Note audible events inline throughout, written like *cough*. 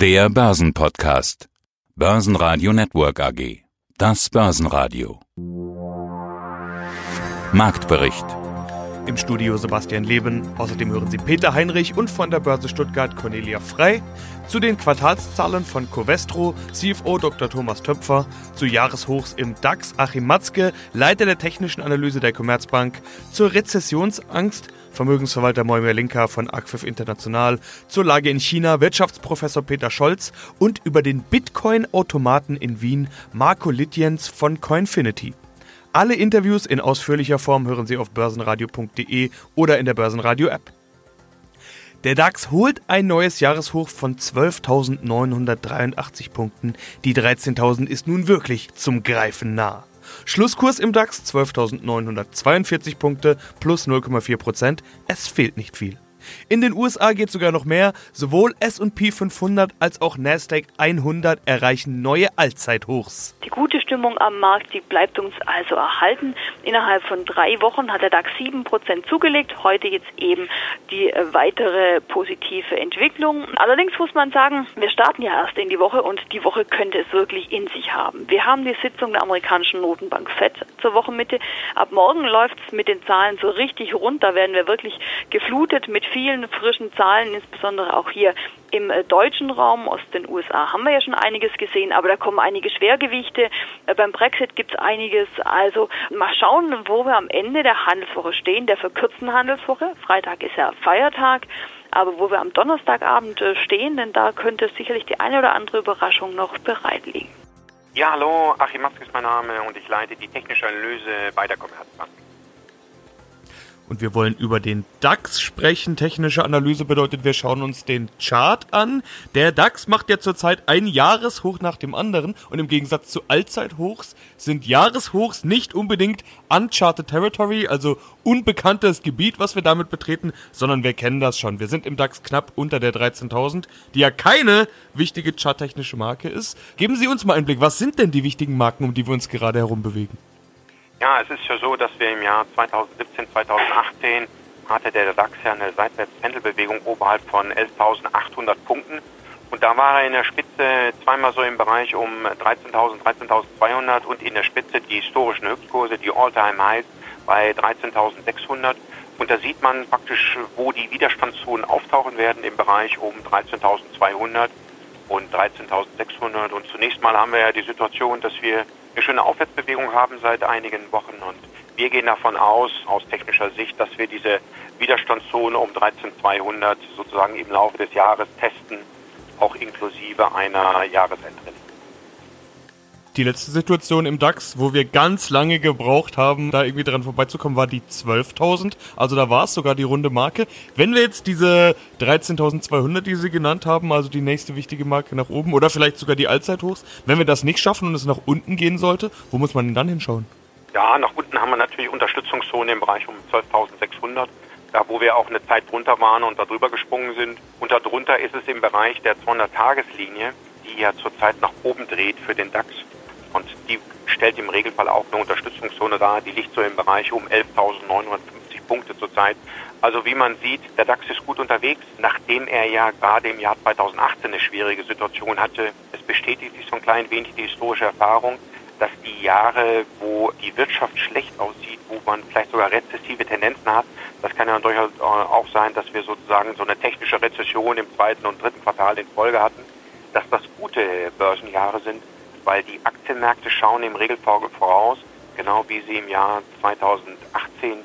Der Börsenpodcast. Börsenradio Network AG. Das Börsenradio. Marktbericht. Im Studio Sebastian Leben. Außerdem hören Sie Peter Heinrich und von der Börse Stuttgart Cornelia Frei. Zu den Quartalszahlen von Covestro CFO Dr. Thomas Töpfer. Zu Jahreshochs im DAX Achim Matzke, Leiter der technischen Analyse der Commerzbank. Zur Rezessionsangst Vermögensverwalter Moimir Linker von Acquif International, zur Lage in China Wirtschaftsprofessor Peter Scholz und über den Bitcoin-Automaten in Wien Marco Litjens von Coinfinity. Alle Interviews in ausführlicher Form hören Sie auf börsenradio.de oder in der Börsenradio-App. Der DAX holt ein neues Jahreshoch von 12.983 Punkten. Die 13.000 ist nun wirklich zum Greifen nah. Schlusskurs im DAX 12.942 Punkte plus 0,4 Prozent. Es fehlt nicht viel. In den USA geht sogar noch mehr. Sowohl S&P 500 als auch Nasdaq 100 erreichen neue Allzeithochs. Die gute Stimmung am Markt, die bleibt uns also erhalten. Innerhalb von drei Wochen hat der DAX 7% zugelegt. Heute jetzt eben die äh, weitere positive Entwicklung. Allerdings muss man sagen, wir starten ja erst in die Woche und die Woche könnte es wirklich in sich haben. Wir haben die Sitzung der amerikanischen Notenbank FED zur Wochenmitte. Ab morgen läuft es mit den Zahlen so richtig rund. Da werden wir wirklich geflutet mit vielen frischen Zahlen, insbesondere auch hier im äh, deutschen Raum. Aus den USA haben wir ja schon einiges gesehen, aber da kommen einige Schwergewichte. Äh, beim Brexit gibt es einiges. Also mal schauen, wo wir am Ende der Handelswoche stehen, der verkürzten Handelswoche. Freitag ist ja Feiertag. Aber wo wir am Donnerstagabend äh, stehen, denn da könnte sicherlich die eine oder andere Überraschung noch bereit liegen. Ja, hallo, Achim Maske ist mein Name und ich leite die technische Analyse bei der Commerzbank. Und wir wollen über den DAX sprechen. Technische Analyse bedeutet, wir schauen uns den Chart an. Der DAX macht ja zurzeit ein Jahreshoch nach dem anderen. Und im Gegensatz zu Allzeithochs sind Jahreshochs nicht unbedingt uncharted territory, also unbekanntes Gebiet, was wir damit betreten, sondern wir kennen das schon. Wir sind im DAX knapp unter der 13.000, die ja keine wichtige charttechnische Marke ist. Geben Sie uns mal einen Blick. Was sind denn die wichtigen Marken, um die wir uns gerade herum bewegen? Ja, es ist ja so, dass wir im Jahr 2017, 2018 hatte der DAX ja eine Seitwärtspendelbewegung oberhalb von 11.800 Punkten. Und da war er in der Spitze zweimal so im Bereich um 13.000, 13.200 und in der Spitze die historischen Höchstkurse, die All-Time-Highs bei 13.600. Und da sieht man praktisch, wo die Widerstandszonen auftauchen werden im Bereich um 13.200 und 13.600. Und zunächst mal haben wir ja die Situation, dass wir eine schöne Aufwärtsbewegung haben seit einigen Wochen und wir gehen davon aus, aus technischer Sicht, dass wir diese Widerstandszone um 13.200 sozusagen im Laufe des Jahres testen, auch inklusive einer Jahresendrille die letzte Situation im DAX, wo wir ganz lange gebraucht haben, da irgendwie dran vorbeizukommen, war die 12.000. Also da war es sogar die runde Marke. Wenn wir jetzt diese 13.200, die Sie genannt haben, also die nächste wichtige Marke nach oben oder vielleicht sogar die Allzeithochs, wenn wir das nicht schaffen und es nach unten gehen sollte, wo muss man denn dann hinschauen? Ja, nach unten haben wir natürlich Unterstützungszone im Bereich um 12.600 da wo wir auch eine Zeit drunter waren und darüber gesprungen sind. Und darunter ist es im Bereich der 200-Tageslinie, die ja zurzeit nach oben dreht für den DAX. Und die stellt im Regelfall auch eine Unterstützungszone dar. Die liegt so im Bereich um 11.950 Punkte zurzeit. Also wie man sieht, der DAX ist gut unterwegs, nachdem er ja gerade im Jahr 2018 eine schwierige Situation hatte. Es bestätigt sich so ein klein wenig die historische Erfahrung, dass die Jahre, wo die Wirtschaft schlecht aussieht, wo man vielleicht sogar rezessive Tendenzen hat, das kann ja durchaus auch sein, dass wir sozusagen so eine technische Rezession im zweiten und dritten Quartal in Folge hatten, dass das gute Börsenjahre sind weil die Aktienmärkte schauen im Regelfall voraus, genau wie sie im Jahr 2018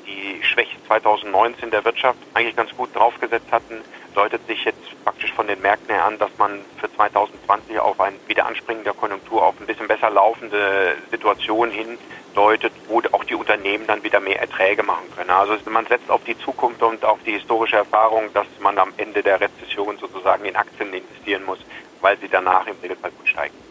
die Schwäche 2019 der Wirtschaft eigentlich ganz gut draufgesetzt hatten, deutet sich jetzt praktisch von den Märkten her an, dass man für 2020 auf ein Wiederanspringen der Konjunktur auf ein bisschen besser laufende Situation hin deutet, wo auch die Unternehmen dann wieder mehr Erträge machen können. Also man setzt auf die Zukunft und auf die historische Erfahrung, dass man am Ende der Rezession sozusagen in Aktien investieren muss, weil sie danach im Regelfall gut steigen.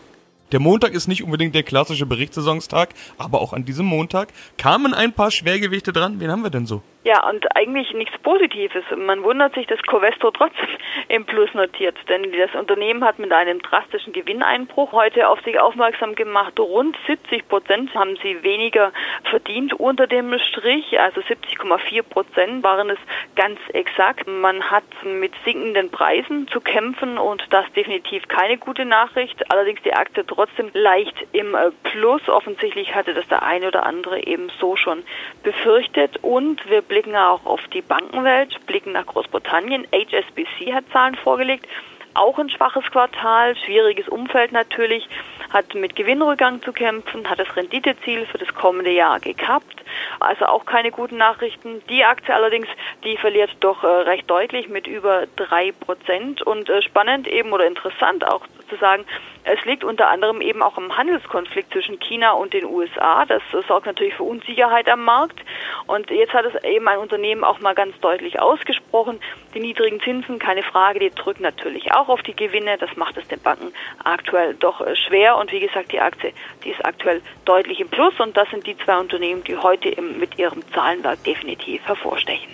Der Montag ist nicht unbedingt der klassische Berichtssaisonstag, aber auch an diesem Montag kamen ein paar Schwergewichte dran. Wen haben wir denn so? Ja, und eigentlich nichts Positives. Man wundert sich, dass Covestro trotzdem *laughs* im Plus notiert, denn das Unternehmen hat mit einem drastischen Gewinneinbruch heute auf sich aufmerksam gemacht. Rund 70 Prozent haben sie weniger verdient unter dem Strich, also 70,4 Prozent waren es ganz exakt. Man hat mit sinkenden Preisen zu kämpfen und das definitiv keine gute Nachricht. Allerdings die Aktie trotzdem leicht im äh, Plus. Offensichtlich hatte das der eine oder andere eben so schon befürchtet und wir blicken auch auf die Bankenwelt, blicken nach Großbritannien. HSBC hat Zahlen vorgelegt, auch ein schwaches Quartal, schwieriges Umfeld natürlich, hat mit Gewinnrückgang zu kämpfen, hat das Renditeziel für das kommende Jahr gekappt. Also auch keine guten Nachrichten. Die Aktie allerdings, die verliert doch äh, recht deutlich mit über drei Prozent. Und äh, spannend eben oder interessant auch zu sagen, es liegt unter anderem eben auch im Handelskonflikt zwischen China und den USA. Das sorgt natürlich für Unsicherheit am Markt. Und jetzt hat es eben ein Unternehmen auch mal ganz deutlich ausgesprochen. Die niedrigen Zinsen, keine Frage, die drücken natürlich auch auf die Gewinne. Das macht es den Banken aktuell doch äh, schwer. Und wie gesagt, die Aktie, die ist aktuell deutlich im Plus. Und das sind die zwei Unternehmen, die heute mit ihrem Zahlenwerk definitiv hervorstechen.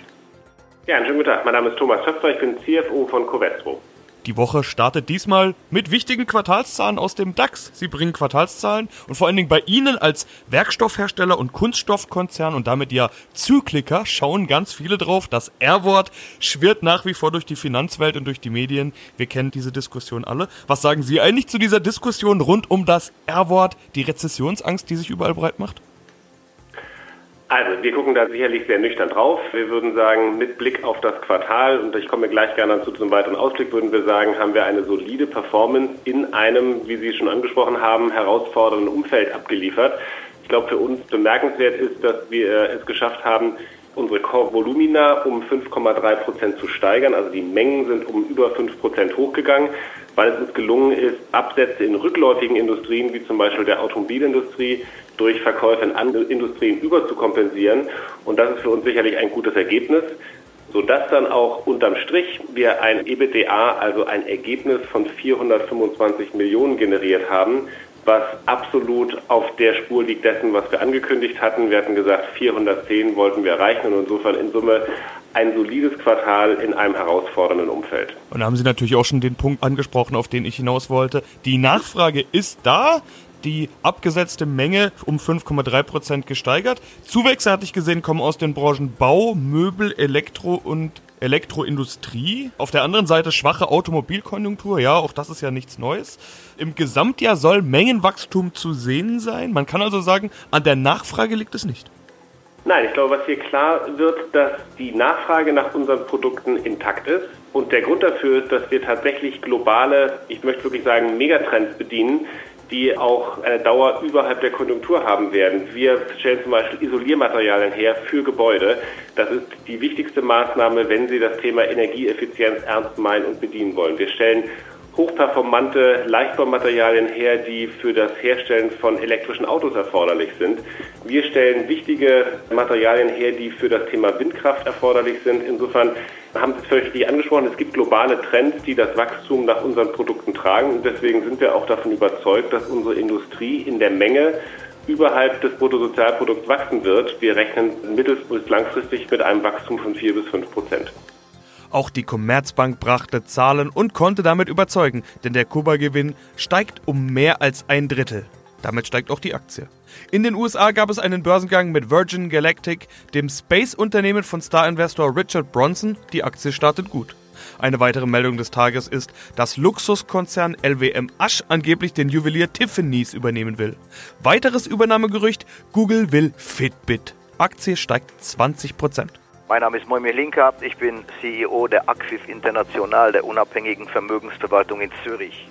Ja, einen schönen guten Tag. Mein Name ist Thomas Töpfer. Ich bin CFO von Covestro. Die Woche startet diesmal mit wichtigen Quartalszahlen aus dem DAX. Sie bringen Quartalszahlen und vor allen Dingen bei Ihnen als Werkstoffhersteller und Kunststoffkonzern und damit ja Zykliker schauen ganz viele drauf. Das R-Wort schwirrt nach wie vor durch die Finanzwelt und durch die Medien. Wir kennen diese Diskussion alle. Was sagen Sie eigentlich zu dieser Diskussion rund um das R-Wort, die Rezessionsangst, die sich überall breit macht? Also, wir gucken da sicherlich sehr nüchtern drauf. Wir würden sagen, mit Blick auf das Quartal, und ich komme gleich gerne dazu zum weiteren Ausblick, würden wir sagen, haben wir eine solide Performance in einem, wie Sie schon angesprochen haben, herausfordernden Umfeld abgeliefert. Ich glaube, für uns bemerkenswert ist, dass wir es geschafft haben, unsere Core-Volumina um 5,3 Prozent zu steigern. Also die Mengen sind um über 5 Prozent hochgegangen, weil es uns gelungen ist, Absätze in rückläufigen Industrien, wie zum Beispiel der Automobilindustrie, durch Verkäufe in andere Industrien überzukompensieren. Und das ist für uns sicherlich ein gutes Ergebnis, sodass dann auch unterm Strich wir ein EBITDA, also ein Ergebnis von 425 Millionen generiert haben, was absolut auf der Spur liegt dessen, was wir angekündigt hatten. Wir hatten gesagt, 410 wollten wir erreichen und insofern in Summe ein solides Quartal in einem herausfordernden Umfeld. Und da haben Sie natürlich auch schon den Punkt angesprochen, auf den ich hinaus wollte. Die Nachfrage ist da die abgesetzte Menge um 5,3 Prozent gesteigert. Zuwächse hatte ich gesehen, kommen aus den Branchen Bau, Möbel, Elektro und Elektroindustrie. Auf der anderen Seite schwache Automobilkonjunktur. Ja, auch das ist ja nichts Neues. Im Gesamtjahr soll Mengenwachstum zu sehen sein. Man kann also sagen, an der Nachfrage liegt es nicht. Nein, ich glaube, was hier klar wird, dass die Nachfrage nach unseren Produkten intakt ist. Und der Grund dafür ist, dass wir tatsächlich globale, ich möchte wirklich sagen, Megatrends bedienen, die auch eine Dauer überhalb der Konjunktur haben werden. Wir stellen zum Beispiel Isoliermaterialien her für Gebäude. Das ist die wichtigste Maßnahme, wenn Sie das Thema Energieeffizienz ernst meinen und bedienen wollen. Wir stellen hochperformante Leichtbaumaterialien her, die für das Herstellen von elektrischen Autos erforderlich sind. Wir stellen wichtige Materialien her, die für das Thema Windkraft erforderlich sind. Insofern haben Sie es völlig richtig angesprochen, es gibt globale Trends, die das Wachstum nach unseren Produkten tragen. Und deswegen sind wir auch davon überzeugt, dass unsere Industrie in der Menge überhalb des Bruttosozialprodukts wachsen wird. Wir rechnen mittel- bis langfristig mit einem Wachstum von vier bis fünf Prozent. Auch die Commerzbank brachte Zahlen und konnte damit überzeugen, denn der Kuba-Gewinn steigt um mehr als ein Drittel. Damit steigt auch die Aktie. In den USA gab es einen Börsengang mit Virgin Galactic, dem Space-Unternehmen von Star-Investor Richard Bronson. Die Aktie startet gut. Eine weitere Meldung des Tages ist, dass Luxuskonzern LWM Asch angeblich den Juwelier Tiffany's übernehmen will. Weiteres Übernahmegerücht, Google will Fitbit. Aktie steigt 20 Prozent. Mein Name ist Moimir Linker, ich bin CEO der Acquif International, der unabhängigen Vermögensverwaltung in Zürich.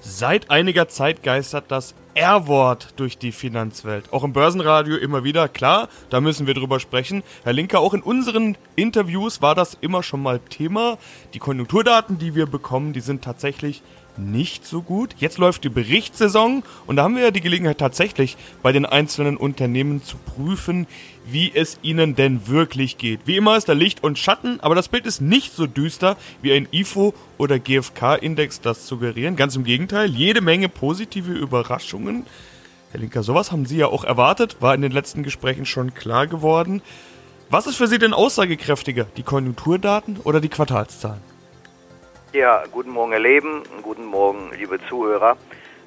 Seit einiger Zeit geistert das R-Wort durch die Finanzwelt. Auch im Börsenradio immer wieder, klar, da müssen wir drüber sprechen. Herr Linker, auch in unseren Interviews war das immer schon mal Thema. Die Konjunkturdaten, die wir bekommen, die sind tatsächlich nicht so gut. Jetzt läuft die Berichtssaison und da haben wir ja die Gelegenheit tatsächlich bei den einzelnen Unternehmen zu prüfen, wie es ihnen denn wirklich geht. Wie immer ist da Licht und Schatten, aber das Bild ist nicht so düster, wie ein IFO oder GfK-Index das suggerieren. Ganz im Gegenteil, jede Menge positive Überraschungen. Herr Linker, sowas haben Sie ja auch erwartet, war in den letzten Gesprächen schon klar geworden. Was ist für Sie denn aussagekräftiger, die Konjunkturdaten oder die Quartalszahlen? Ja, guten Morgen, Herr Leben, guten Morgen, liebe Zuhörer.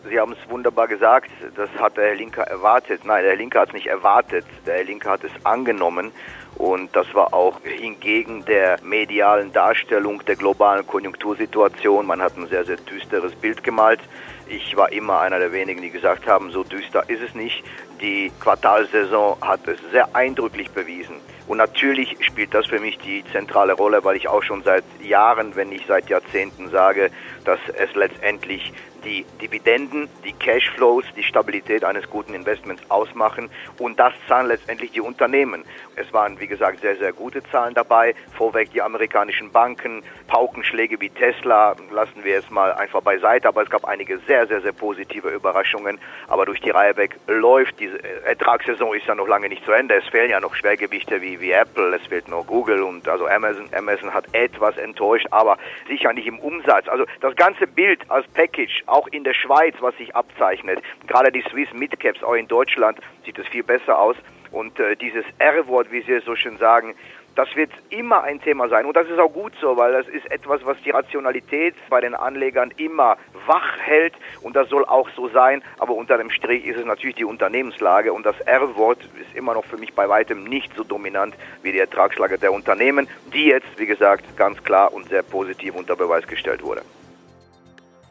Sie haben es wunderbar gesagt, das hat der Herr Linker erwartet. Nein, der Herr Linker hat es nicht erwartet, der Herr Linker hat es angenommen. Und das war auch hingegen der medialen Darstellung der globalen Konjunktursituation. Man hat ein sehr, sehr düsteres Bild gemalt. Ich war immer einer der wenigen, die gesagt haben, so düster ist es nicht. Die Quartalsaison hat es sehr eindrücklich bewiesen. Und natürlich spielt das für mich die zentrale Rolle, weil ich auch schon seit Jahren, wenn nicht seit Jahrzehnten sage, dass es letztendlich die Dividenden, die Cashflows, die Stabilität eines guten Investments ausmachen und das zahlen letztendlich die Unternehmen. Es waren, wie gesagt, sehr, sehr gute Zahlen dabei. Vorweg die amerikanischen Banken, Paukenschläge wie Tesla lassen wir jetzt mal einfach beiseite, aber es gab einige sehr, sehr, sehr positive Überraschungen. Aber durch die Reihe weg läuft diese Ertragssaison ist ja noch lange nicht zu Ende. Es fehlen ja noch Schwergewichte wie, wie Apple, es fehlt noch Google und also Amazon. Amazon hat etwas enttäuscht, aber sicher nicht im Umsatz. Also das ganze Bild als Package, auch in der Schweiz, was sich abzeichnet, gerade die Swiss Midcaps, auch in Deutschland sieht es viel besser aus. Und äh, dieses R-Wort, wie Sie es so schön sagen, das wird immer ein Thema sein. Und das ist auch gut so, weil das ist etwas, was die Rationalität bei den Anlegern immer wach hält. Und das soll auch so sein. Aber unter dem Strich ist es natürlich die Unternehmenslage. Und das R-Wort ist immer noch für mich bei weitem nicht so dominant wie die Ertragslage der Unternehmen, die jetzt, wie gesagt, ganz klar und sehr positiv unter Beweis gestellt wurde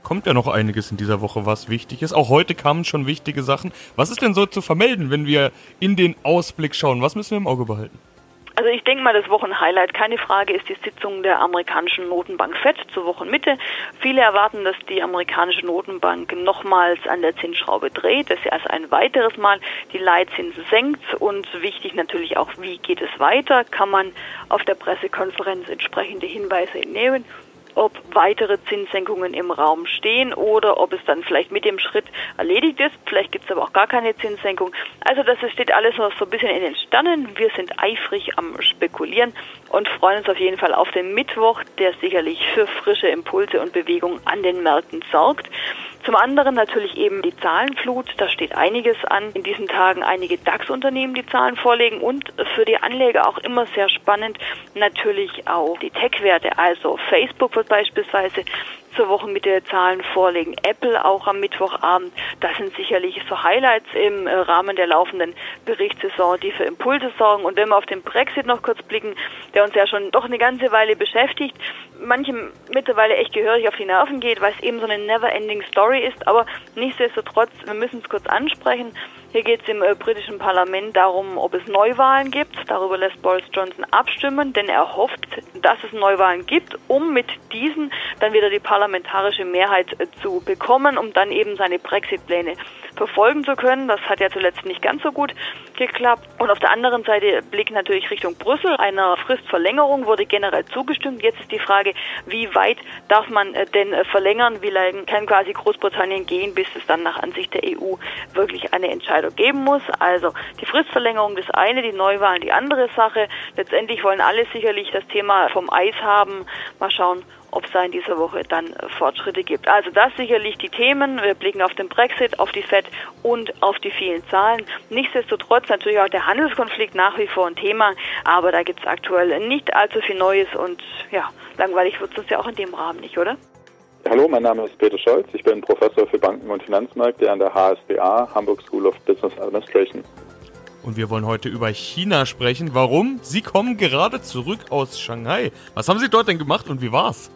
kommt ja noch einiges in dieser Woche, was wichtig ist. Auch heute kamen schon wichtige Sachen. Was ist denn so zu vermelden, wenn wir in den Ausblick schauen? Was müssen wir im Auge behalten? Also ich denke mal, das Wochenhighlight, keine Frage, ist die Sitzung der amerikanischen Notenbank FED zur Wochenmitte. Viele erwarten, dass die amerikanische Notenbank nochmals an der Zinsschraube dreht, dass sie also ein weiteres Mal die Leitzinsen senkt und wichtig natürlich auch, wie geht es weiter, kann man auf der Pressekonferenz entsprechende Hinweise entnehmen ob weitere Zinssenkungen im Raum stehen oder ob es dann vielleicht mit dem Schritt erledigt ist. Vielleicht gibt es aber auch gar keine Zinssenkung. Also das steht alles noch so ein bisschen in den Sternen. Wir sind eifrig am Spekulieren und freuen uns auf jeden Fall auf den Mittwoch, der sicherlich für frische Impulse und Bewegung an den Märkten sorgt. Zum anderen natürlich eben die Zahlenflut. Da steht einiges an. In diesen Tagen einige DAX-Unternehmen, die Zahlen vorlegen und für die Anleger auch immer sehr spannend natürlich auch die Tech-Werte. Also Facebook wird beispielsweise zur Wochenmitte Zahlen vorlegen. Apple auch am Mittwochabend. Das sind sicherlich so Highlights im äh, Rahmen der laufenden Berichtssaison, die für Impulse sorgen. Und wenn wir auf den Brexit noch kurz blicken, der uns ja schon doch eine ganze Weile beschäftigt, manchem mittlerweile echt gehörig auf die Nerven geht, weil es eben so eine never-ending Story ist. Aber nichtsdestotrotz, wir müssen es kurz ansprechen. Hier geht es im äh, britischen Parlament darum, ob es Neuwahlen gibt. Darüber lässt Boris Johnson abstimmen, denn er hofft, dass es Neuwahlen gibt, um mit diesen dann wieder die parlamentarische Mehrheit äh, zu bekommen, um dann eben seine Brexit-Pläne verfolgen zu können. Das hat ja zuletzt nicht ganz so gut geklappt. Und auf der anderen Seite Blick natürlich Richtung Brüssel. Einer Fristverlängerung wurde generell zugestimmt. Jetzt ist die Frage, wie weit darf man äh, denn äh, verlängern? Wie lange kann quasi Großbritannien gehen, bis es dann nach Ansicht der EU wirklich eine Entscheidung geben muss? Also die Fristverlängerung das eine, die Neuwahlen die andere Sache. Letztendlich wollen alle sicherlich das Thema vom Eis haben. Mal schauen, ob es da in dieser Woche dann Fortschritte gibt. Also das sicherlich die Themen. Wir blicken auf den Brexit, auf die FED und auf die vielen Zahlen. Nichtsdestotrotz natürlich auch der Handelskonflikt nach wie vor ein Thema, aber da gibt es aktuell nicht allzu viel Neues und ja, langweilig wird es ja auch in dem Rahmen nicht, oder? Hallo, mein Name ist Peter Scholz. Ich bin Professor für Banken und Finanzmärkte an der HSBA, Hamburg School of Business Administration. Und wir wollen heute über China sprechen. Warum? Sie kommen gerade zurück aus Shanghai. Was haben Sie dort denn gemacht und wie war's?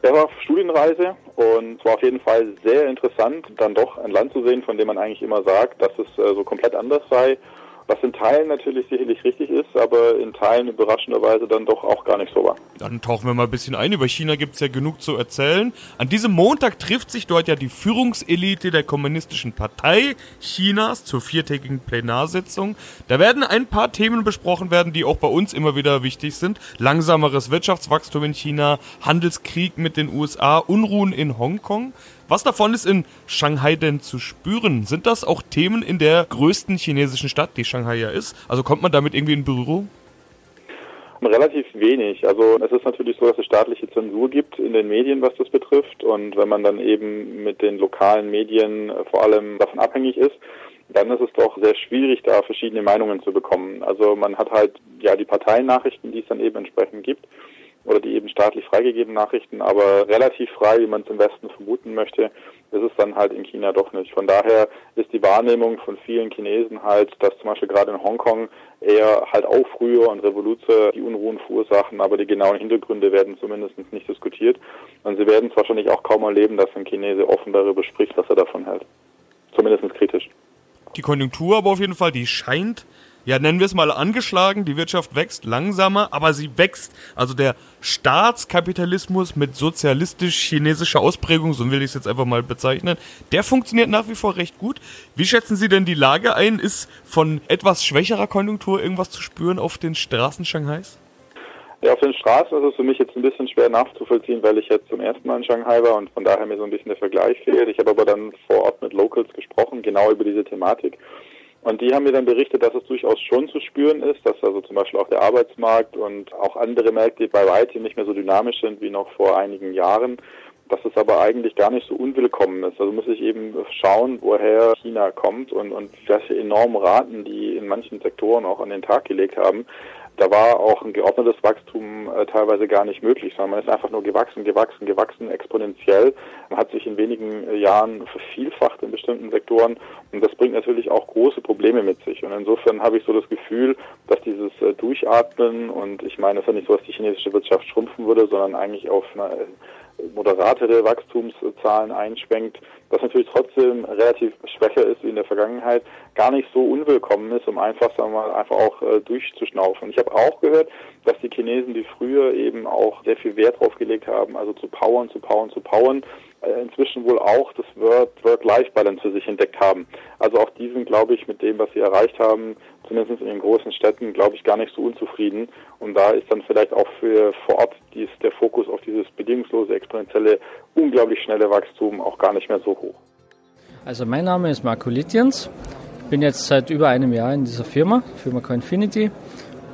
Er war auf Studienreise und es war auf jeden Fall sehr interessant, dann doch ein Land zu sehen, von dem man eigentlich immer sagt, dass es äh, so komplett anders sei was in Teilen natürlich sicherlich richtig ist, aber in Teilen überraschenderweise dann doch auch gar nicht so war. Dann tauchen wir mal ein bisschen ein. Über China gibt es ja genug zu erzählen. An diesem Montag trifft sich dort ja die Führungselite der Kommunistischen Partei Chinas zur viertägigen Plenarsitzung. Da werden ein paar Themen besprochen werden, die auch bei uns immer wieder wichtig sind. Langsameres Wirtschaftswachstum in China, Handelskrieg mit den USA, Unruhen in Hongkong. Was davon ist in Shanghai denn zu spüren? Sind das auch Themen in der größten chinesischen Stadt, die Shanghai ja ist? Also kommt man damit irgendwie in Berührung? Relativ wenig. Also es ist natürlich so, dass es staatliche Zensur gibt in den Medien, was das betrifft. Und wenn man dann eben mit den lokalen Medien vor allem davon abhängig ist, dann ist es doch sehr schwierig, da verschiedene Meinungen zu bekommen. Also man hat halt ja die Parteiennachrichten, die es dann eben entsprechend gibt oder die eben staatlich freigegebenen Nachrichten, aber relativ frei, wie man es im Westen vermuten möchte, ist es dann halt in China doch nicht. Von daher ist die Wahrnehmung von vielen Chinesen halt, dass zum Beispiel gerade in Hongkong eher halt auch früher und Revolution die Unruhen verursachen, aber die genauen Hintergründe werden zumindest nicht diskutiert. Und sie werden es wahrscheinlich auch kaum erleben, dass ein Chinese offen darüber spricht, was er davon hält. Zumindest kritisch. Die Konjunktur aber auf jeden Fall, die scheint ja, nennen wir es mal angeschlagen. Die Wirtschaft wächst langsamer, aber sie wächst. Also der Staatskapitalismus mit sozialistisch-chinesischer Ausprägung, so will ich es jetzt einfach mal bezeichnen, der funktioniert nach wie vor recht gut. Wie schätzen Sie denn die Lage ein? Ist von etwas schwächerer Konjunktur irgendwas zu spüren auf den Straßen Shanghais? Ja, auf den Straßen ist es für mich jetzt ein bisschen schwer nachzuvollziehen, weil ich jetzt zum ersten Mal in Shanghai war und von daher mir so ein bisschen der Vergleich fehlt. Ich habe aber dann vor Ort mit Locals gesprochen, genau über diese Thematik. Und die haben mir dann berichtet, dass es durchaus schon zu spüren ist, dass also zum Beispiel auch der Arbeitsmarkt und auch andere Märkte bei weitem nicht mehr so dynamisch sind wie noch vor einigen Jahren, dass es aber eigentlich gar nicht so unwillkommen ist. Also muss ich eben schauen, woher China kommt und, und welche enormen Raten die in manchen Sektoren auch an den Tag gelegt haben da war auch ein geordnetes Wachstum äh, teilweise gar nicht möglich, sondern man ist einfach nur gewachsen, gewachsen, gewachsen, exponentiell. Man hat sich in wenigen äh, Jahren vervielfacht in bestimmten Sektoren und das bringt natürlich auch große Probleme mit sich. Und insofern habe ich so das Gefühl, dass dieses äh, Durchatmen und ich meine, es ist ja nicht so, dass die chinesische Wirtschaft schrumpfen würde, sondern eigentlich auf einer äh, moderatere Wachstumszahlen einschwenkt, das natürlich trotzdem relativ schwächer ist wie in der Vergangenheit, gar nicht so unwillkommen ist, um einfach, sagen wir mal, einfach auch äh, durchzuschnaufen. Ich habe auch gehört, dass die Chinesen, die früher eben auch sehr viel Wert drauf gelegt haben, also zu powern, zu powern, zu powern, inzwischen wohl auch das Work-Life-Balance für sich entdeckt haben. Also auch die sind, glaube ich, mit dem, was sie erreicht haben, zumindest in den großen Städten, glaube ich, gar nicht so unzufrieden. Und da ist dann vielleicht auch für vor Ort dies, der Fokus auf dieses bedingungslose, exponentielle, unglaublich schnelle Wachstum auch gar nicht mehr so hoch. Also mein Name ist Marco Litjens, bin jetzt seit über einem Jahr in dieser Firma, Firma Coinfinity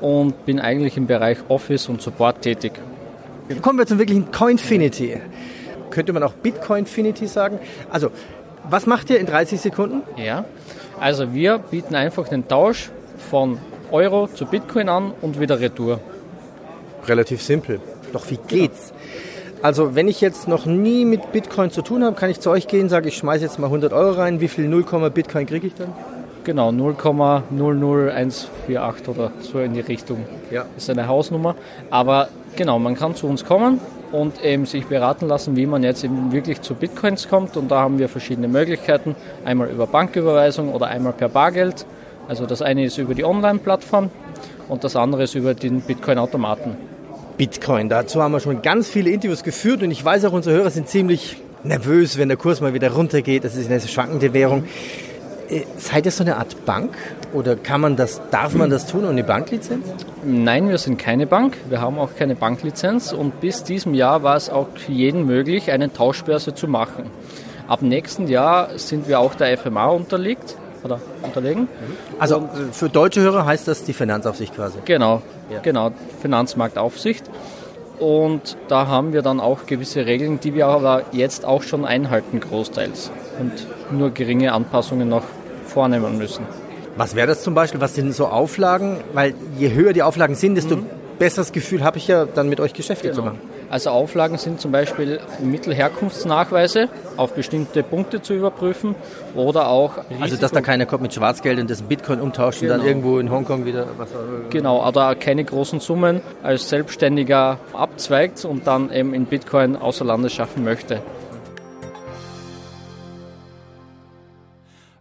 und bin eigentlich im Bereich Office und Support tätig. Kommen wir zum wirklichen Coinfinity. Könnte man auch Bitcoinfinity sagen? Also, was macht ihr in 30 Sekunden? Ja, also wir bieten einfach den Tausch von Euro zu Bitcoin an und wieder Retour. Relativ simpel. Doch wie geht's? Also wenn ich jetzt noch nie mit Bitcoin zu tun habe, kann ich zu euch gehen, sage ich schmeiße jetzt mal 100 Euro rein. Wie viel 0, Bitcoin kriege ich dann? Genau, 0,00148 oder so in die Richtung. Ja. Ist eine Hausnummer. Aber genau, man kann zu uns kommen und eben sich beraten lassen, wie man jetzt eben wirklich zu Bitcoins kommt. Und da haben wir verschiedene Möglichkeiten. Einmal über Banküberweisung oder einmal per Bargeld. Also das eine ist über die Online-Plattform und das andere ist über den Bitcoin-Automaten. Bitcoin, dazu haben wir schon ganz viele Interviews geführt und ich weiß auch, unsere Hörer sind ziemlich nervös, wenn der Kurs mal wieder runtergeht. Das ist eine schwankende Währung. Äh, seid ihr so eine Art Bank oder kann man das, darf man das tun ohne Banklizenz? Nein, wir sind keine Bank. Wir haben auch keine Banklizenz und bis diesem Jahr war es auch für jeden möglich, eine Tauschbörse zu machen. Ab nächsten Jahr sind wir auch der FMA unterliegt oder unterlegen. Also für deutsche Hörer heißt das die Finanzaufsicht quasi? Genau, ja. genau, Finanzmarktaufsicht. Und da haben wir dann auch gewisse Regeln, die wir aber jetzt auch schon einhalten, großteils. Und nur geringe Anpassungen noch vornehmen müssen. Was wäre das zum Beispiel? Was sind so Auflagen? Weil je höher die Auflagen sind, desto mhm. besseres Gefühl habe ich ja dann mit euch Geschäfte genau. zu machen. Also Auflagen sind zum Beispiel Mittelherkunftsnachweise auf bestimmte Punkte zu überprüfen oder auch Risiko Also dass da keiner kommt mit Schwarzgeld und das Bitcoin umtauscht genau. und dann irgendwo in Hongkong wieder was Genau, oder keine großen Summen als Selbstständiger abzweigt und dann eben in Bitcoin außer Landes schaffen möchte.